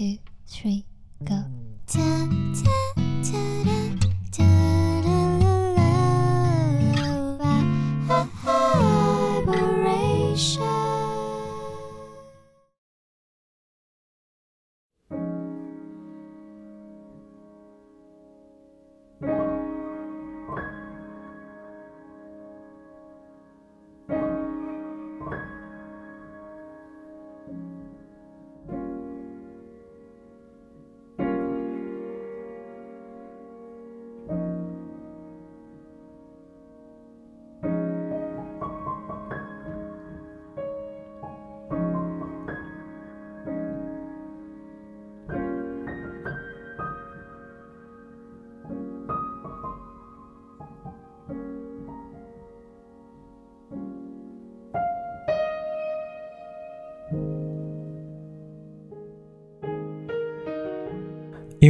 two, three, go. Ta, ta, ta,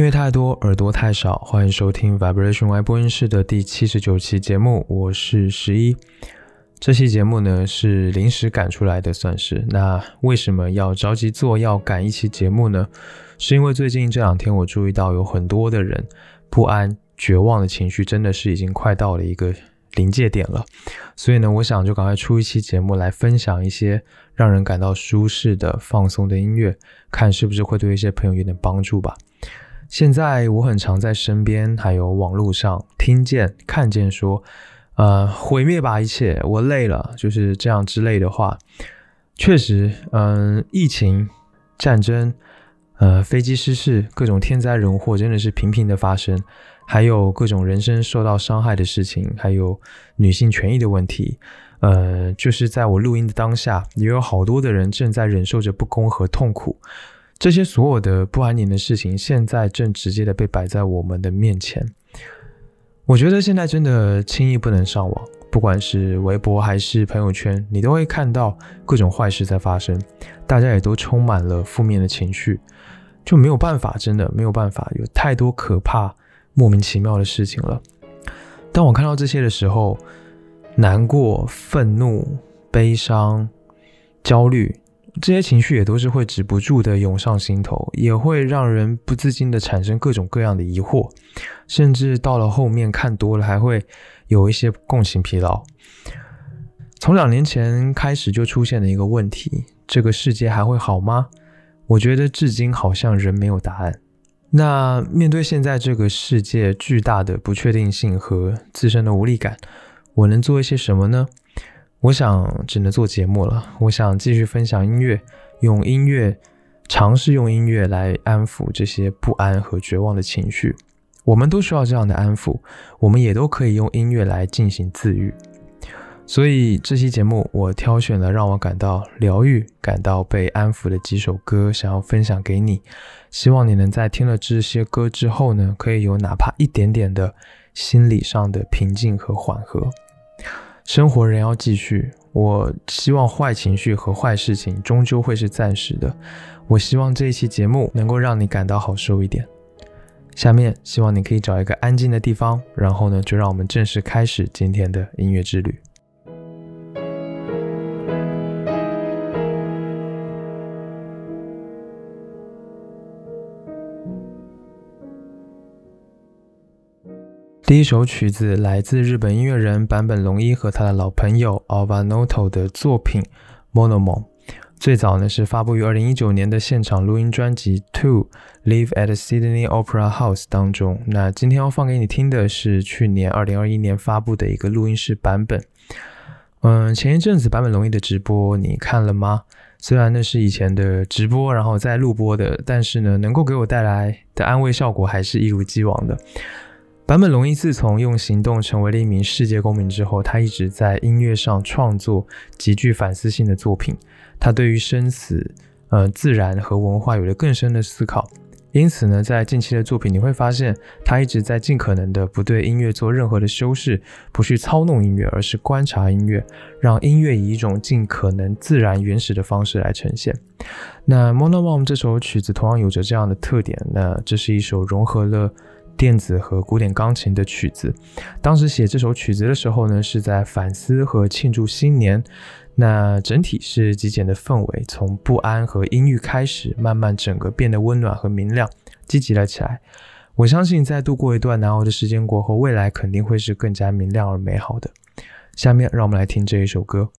音乐太多，耳朵太少，欢迎收听 Vibration Y 播音室的第七十九期节目，我是十一。这期节目呢是临时赶出来的，算是。那为什么要着急做，要赶一期节目呢？是因为最近这两天我注意到有很多的人不安、绝望的情绪，真的是已经快到了一个临界点了。所以呢，我想就赶快出一期节目来分享一些让人感到舒适的、放松的音乐，看是不是会对一些朋友有点帮助吧。现在我很常在身边还有网络上听见、看见说，呃，毁灭吧一切，我累了，就是这样之类的话。确实，嗯、疫情、战争，呃，飞机失事，各种天灾人祸真的是频频的发生，还有各种人身受到伤害的事情，还有女性权益的问题。呃，就是在我录音的当下，也有好多的人正在忍受着不公和痛苦。这些所有的不安宁的事情，现在正直接的被摆在我们的面前。我觉得现在真的轻易不能上网，不管是微博还是朋友圈，你都会看到各种坏事在发生，大家也都充满了负面的情绪，就没有办法，真的没有办法，有太多可怕、莫名其妙的事情了。当我看到这些的时候，难过、愤怒、悲伤、焦虑。这些情绪也都是会止不住的涌上心头，也会让人不自禁的产生各种各样的疑惑，甚至到了后面看多了，还会有一些共情疲劳。从两年前开始就出现了一个问题：这个世界还会好吗？我觉得至今好像仍没有答案。那面对现在这个世界巨大的不确定性和自身的无力感，我能做一些什么呢？我想只能做节目了。我想继续分享音乐，用音乐尝试用音乐来安抚这些不安和绝望的情绪。我们都需要这样的安抚，我们也都可以用音乐来进行自愈。所以这期节目我挑选了让我感到疗愈、感到被安抚的几首歌，想要分享给你。希望你能在听了这些歌之后呢，可以有哪怕一点点的心理上的平静和缓和。生活仍要继续。我希望坏情绪和坏事情终究会是暂时的。我希望这一期节目能够让你感到好受一点。下面希望你可以找一个安静的地方，然后呢，就让我们正式开始今天的音乐之旅。第一首曲子来自日本音乐人坂本龙一和他的老朋友 Alva Noto 的作品《Monomon》。最早呢是发布于二零一九年的现场录音专辑《To Live at Sydney Opera House》当中。那今天要放给你听的是去年二零二一年发布的一个录音室版本。嗯，前一阵子坂本龙一的直播你看了吗？虽然那是以前的直播，然后再录播的，但是呢，能够给我带来的安慰效果还是一如既往的。坂本龙一自从用行动成为了一名世界公民之后，他一直在音乐上创作极具反思性的作品。他对于生死、呃自然和文化有了更深的思考。因此呢，在近期的作品你会发现，他一直在尽可能的不对音乐做任何的修饰，不去操弄音乐，而是观察音乐，让音乐以一种尽可能自然原始的方式来呈现。那《Monomom》这首曲子同样有着这样的特点。那这是一首融合了电子和古典钢琴的曲子。当时写这首曲子的时候呢，是在反思和庆祝新年。那整体是极简的氛围，从不安和阴郁开始，慢慢整个变得温暖和明亮，积极了起来。我相信，在度过一段难熬的时间过后，未来肯定会是更加明亮而美好的。下面，让我们来听这一首歌。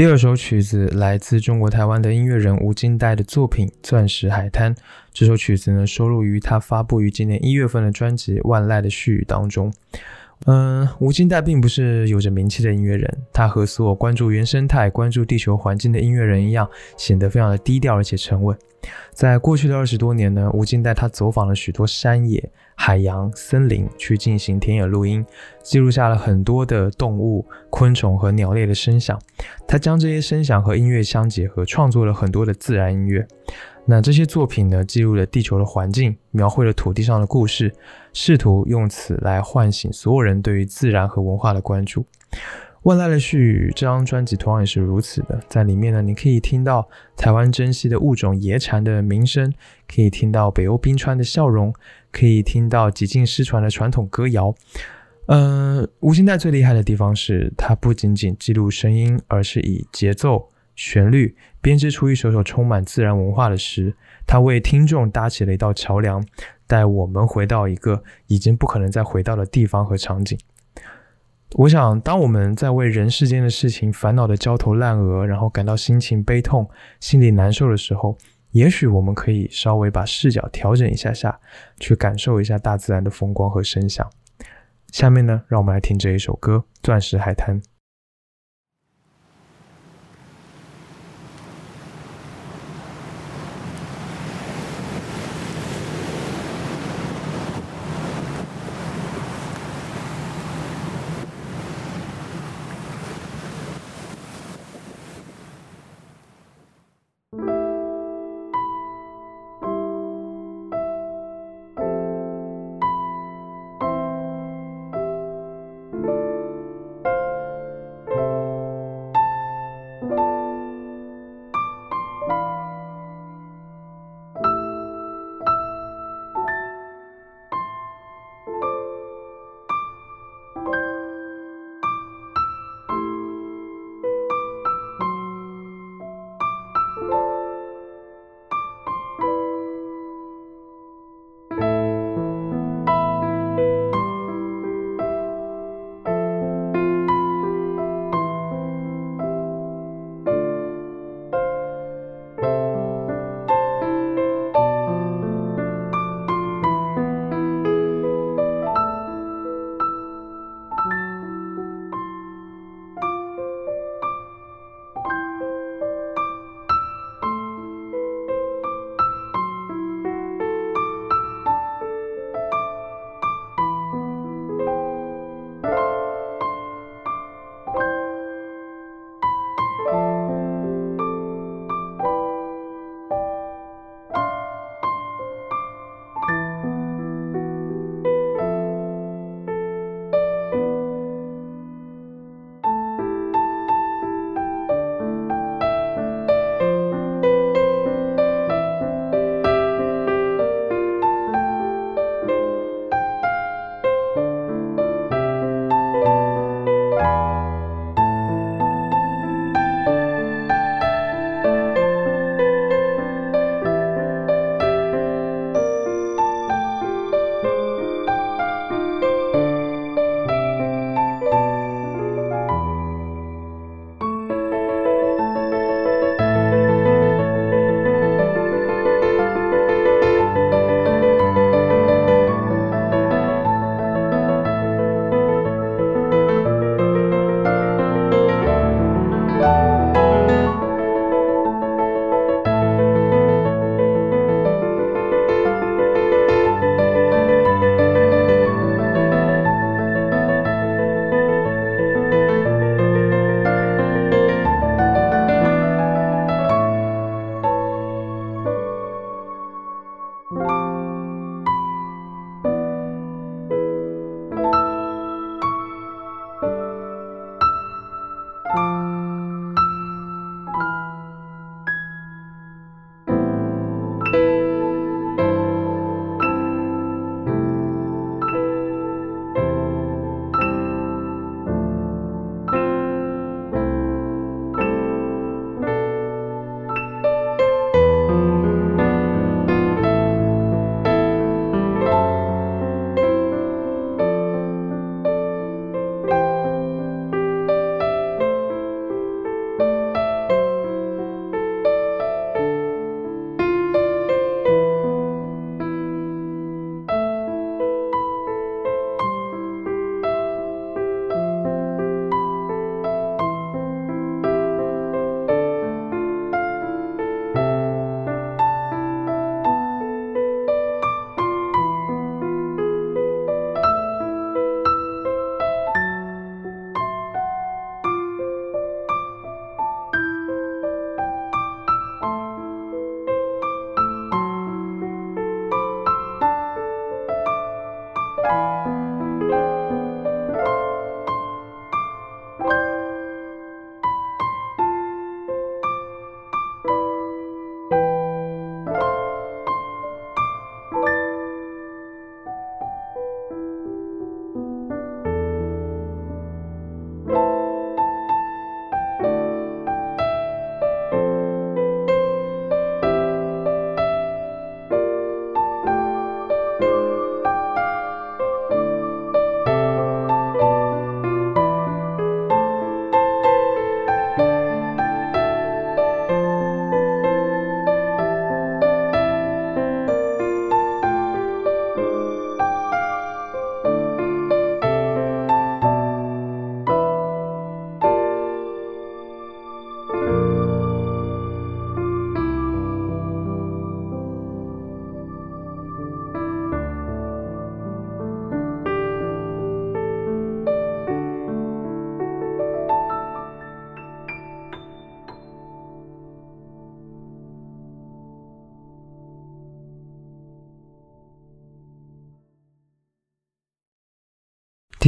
第二首曲子来自中国台湾的音乐人吴金代的作品《钻石海滩》。这首曲子呢，收录于他发布于今年一月份的专辑《万籁的絮语》当中。嗯，吴金代并不是有着名气的音乐人，他和所有关注原生态、关注地球环境的音乐人一样，显得非常的低调而且沉稳。在过去的二十多年呢，吴金代他走访了许多山野、海洋、森林，去进行田野录音，记录下了很多的动物、昆虫和鸟类的声响。他将这些声响和音乐相结合，创作了很多的自然音乐。那这些作品呢，记录了地球的环境，描绘了土地上的故事，试图用此来唤醒所有人对于自然和文化的关注。万籁的絮语这张专辑同样也是如此的，在里面呢，你可以听到台湾珍稀的物种野蝉的鸣声，可以听到北欧冰川的笑容，可以听到几近失传的传统歌谣。嗯，吴兴代最厉害的地方是，它不仅仅记录声音，而是以节奏。旋律编织出一首首充满自然文化的诗，它为听众搭起了一道桥梁，带我们回到一个已经不可能再回到的地方和场景。我想，当我们在为人世间的事情烦恼的焦头烂额，然后感到心情悲痛、心里难受的时候，也许我们可以稍微把视角调整一下下，去感受一下大自然的风光和声响。下面呢，让我们来听这一首歌《钻石海滩》。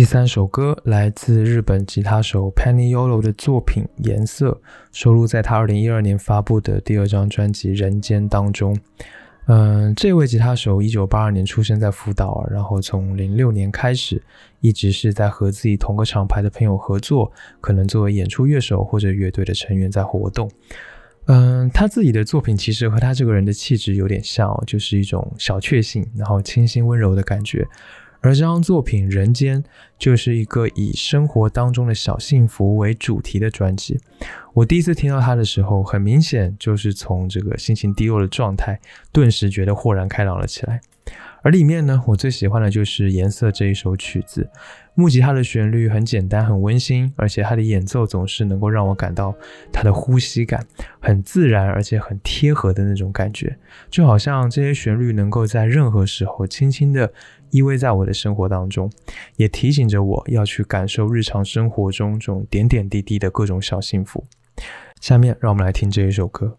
第三首歌来自日本吉他手 Penny Yolo 的作品《颜色》，收录在他二零一二年发布的第二张专辑《人间》当中。嗯，这位吉他手一九八二年出生在福岛，然后从零六年开始，一直是在和自己同个厂牌的朋友合作，可能作为演出乐手或者乐队的成员在活动。嗯，他自己的作品其实和他这个人的气质有点像，就是一种小确幸，然后清新温柔的感觉。而这张作品《人间》就是一个以生活当中的小幸福为主题的专辑。我第一次听到它的时候，很明显就是从这个心情低落的状态，顿时觉得豁然开朗了起来。而里面呢，我最喜欢的就是《颜色》这一首曲子。木吉他的旋律很简单，很温馨，而且它的演奏总是能够让我感到它的呼吸感很自然，而且很贴合的那种感觉，就好像这些旋律能够在任何时候轻轻的依偎在我的生活当中，也提醒着我要去感受日常生活中这种点点滴滴的各种小幸福。下面让我们来听这一首歌。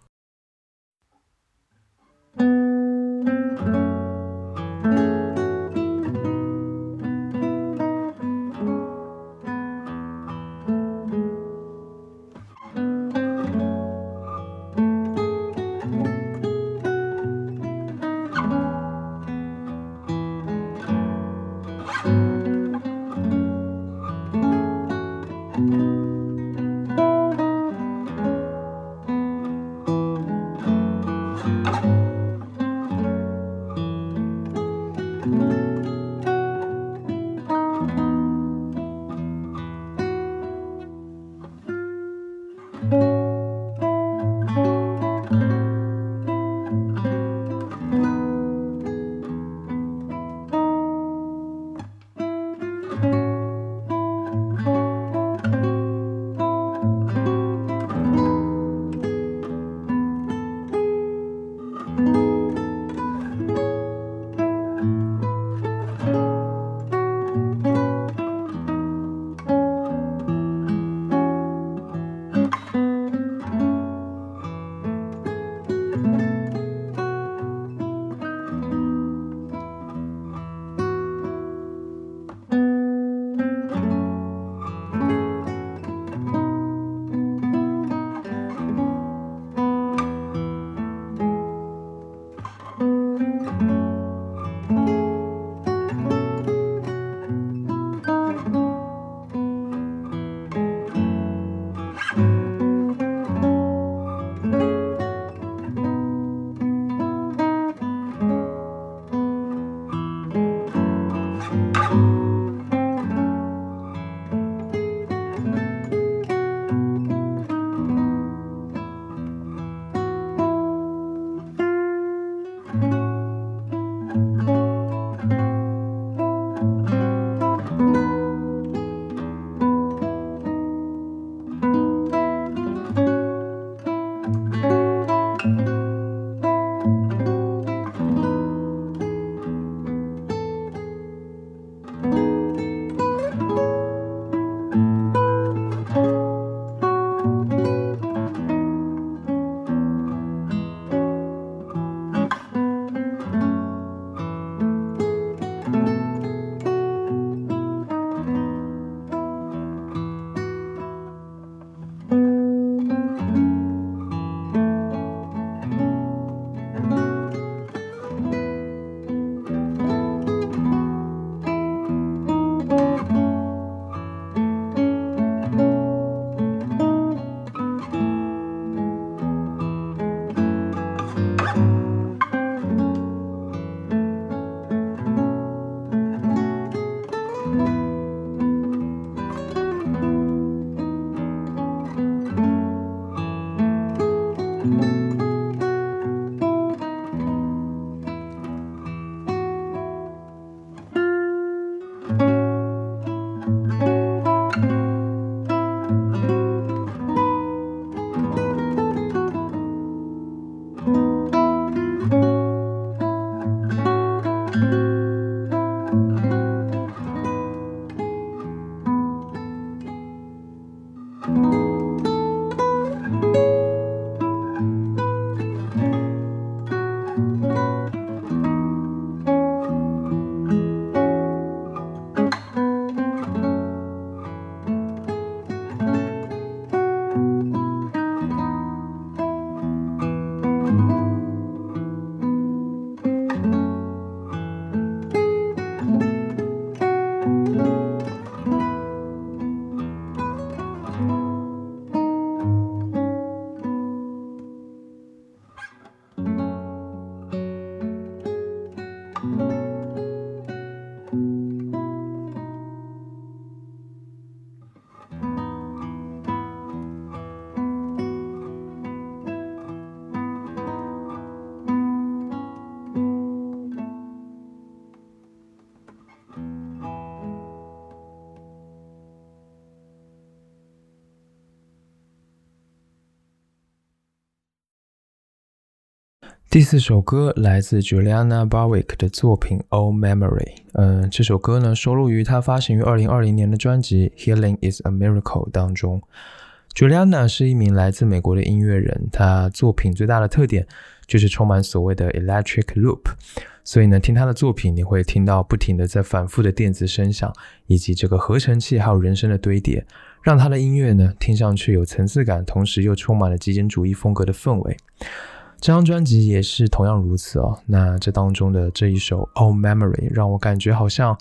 第四首歌来自 Juliana Barwick 的作品《Old Memory》。嗯，这首歌呢收录于她发行于二零二零年的专辑《Healing Is a Miracle》当中。Juliana 是一名来自美国的音乐人，她作品最大的特点就是充满所谓的 electric loop，所以呢，听她的作品你会听到不停的在反复的电子声响，以及这个合成器还有人声的堆叠，让她的音乐呢听上去有层次感，同时又充满了极简主义风格的氛围。这张专辑也是同样如此哦。那这当中的这一首《Old Memory》让我感觉好像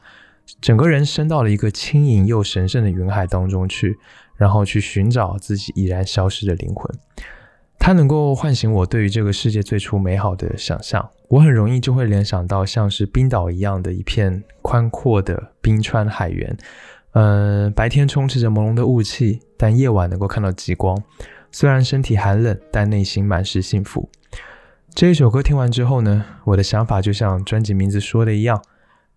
整个人升到了一个轻盈又神圣的云海当中去，然后去寻找自己已然消失的灵魂。它能够唤醒我对于这个世界最初美好的想象。我很容易就会联想到像是冰岛一样的一片宽阔的冰川海原。嗯，白天充斥着朦胧的雾气，但夜晚能够看到极光。虽然身体寒冷，但内心满是幸福。这一首歌听完之后呢，我的想法就像专辑名字说的一样，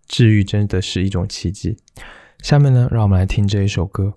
治愈真的是一种奇迹。下面呢，让我们来听这一首歌。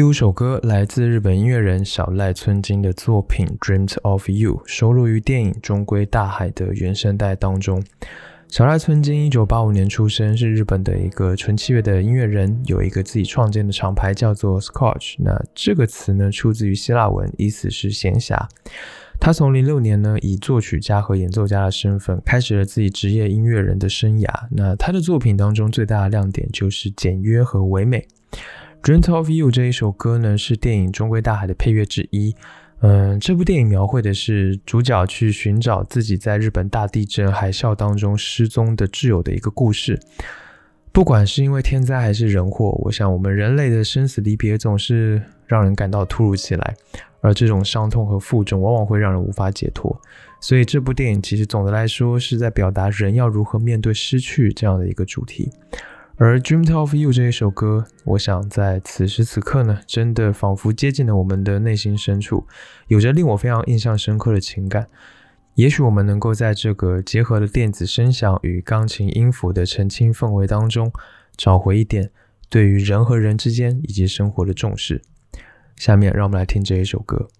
第五首歌来自日本音乐人小赖村金的作品《Dreamed of You》，收录于电影《终归大海》的原声带当中。小赖村金一九八五年出生，是日本的一个纯器乐的音乐人，有一个自己创建的厂牌叫做 Scotch。那这个词呢，出自于希腊文，意思是闲暇。他从零六年呢，以作曲家和演奏家的身份，开始了自己职业音乐人的生涯。那他的作品当中最大的亮点就是简约和唯美。《Dream of You》这一首歌呢，是电影《中归大海》的配乐之一。嗯，这部电影描绘的是主角去寻找自己在日本大地震海啸当中失踪的挚友的一个故事。不管是因为天灾还是人祸，我想我们人类的生死离别总是让人感到突如其来，而这种伤痛和负重往往会让人无法解脱。所以，这部电影其实总的来说是在表达人要如何面对失去这样的一个主题。而《Dreamed of You》这一首歌，我想在此时此刻呢，真的仿佛接近了我们的内心深处，有着令我非常印象深刻的情感。也许我们能够在这个结合了电子声响与钢琴音符的澄清氛围当中，找回一点对于人和人之间以及生活的重视。下面让我们来听这一首歌。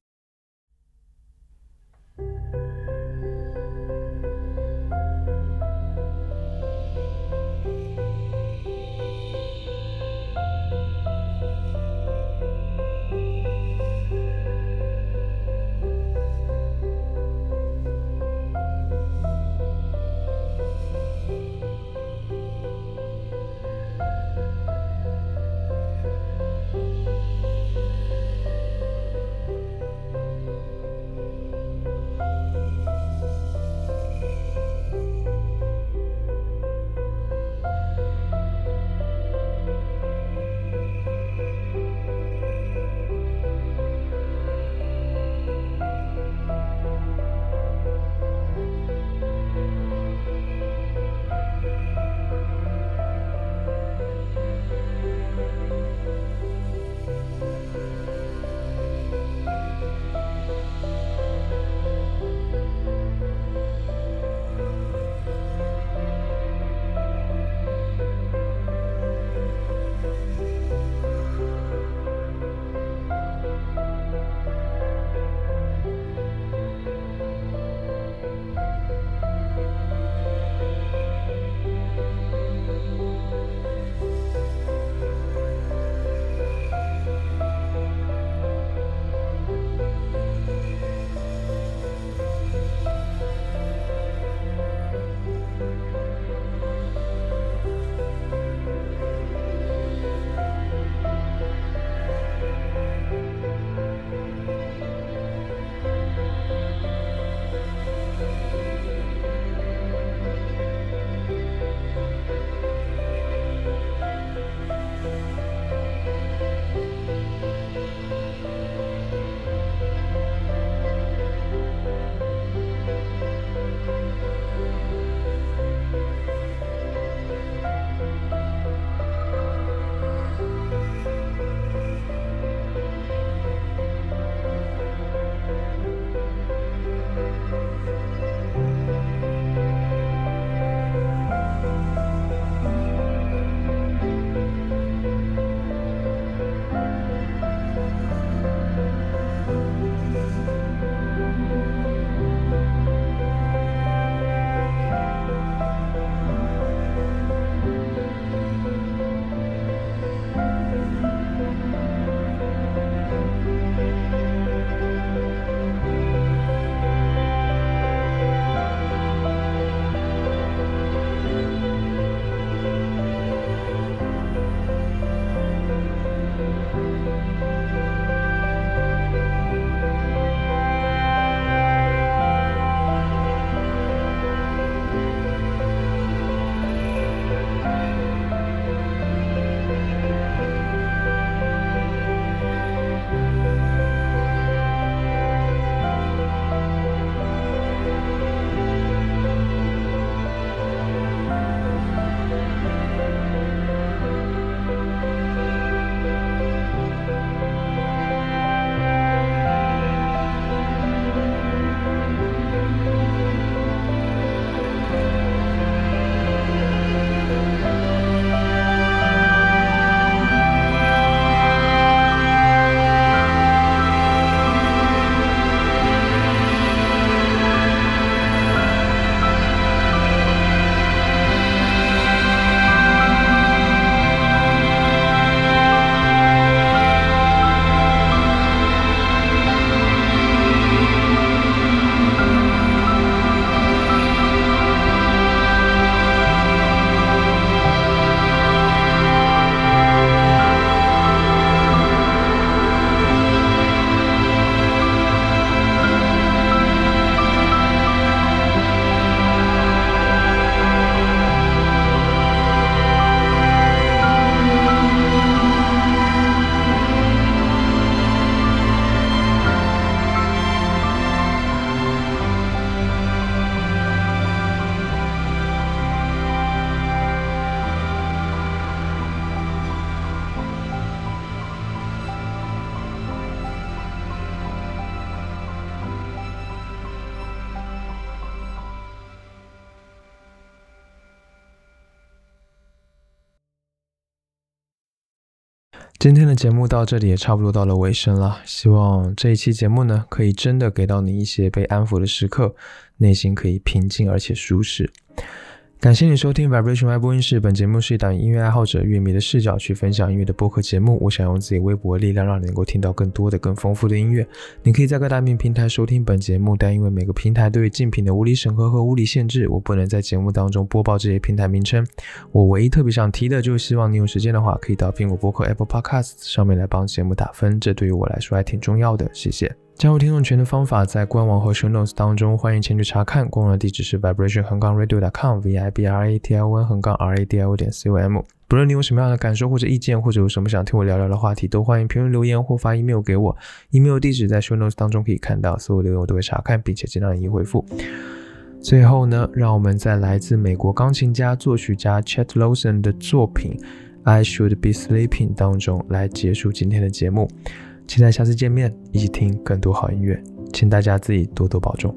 今天的节目到这里也差不多到了尾声了，希望这一期节目呢，可以真的给到你一些被安抚的时刻，内心可以平静而且舒适。感谢你收听 Vibration 外播音室。本节目是一档音乐爱好者、乐迷的视角去分享音乐的播客节目。我想用自己微薄的力量，让你能够听到更多的、更丰富的音乐。你可以在各大面平台收听本节目，但因为每个平台对于竞品的物理审核和物理限制，我不能在节目当中播报这些平台名称。我唯一特别想提的，就是希望你有时间的话，可以到苹果播客 Apple Podcast 上面来帮节目打分，这对于我来说还挺重要的。谢谢。加入听众群的方法在官网和 show notes 当中，欢迎前去查看。官网的地址是 vibration 横杠 radio.com，v i b r a t i o n 横杠 r a d i o 点 c o m。不论你有什么样的感受或者意见，或者有什么想听我聊聊的话题，都欢迎评论留言或发 email 给我。email 地址在 show notes 当中可以看到，所有留言我都会查看，并且尽量一一回复。最后呢，让我们在来自美国钢琴家、作曲家 Chet Lawson 的作品《I Should Be Sleeping》当中来结束今天的节目。期待下次见面，一起听更多好音乐。请大家自己多多保重。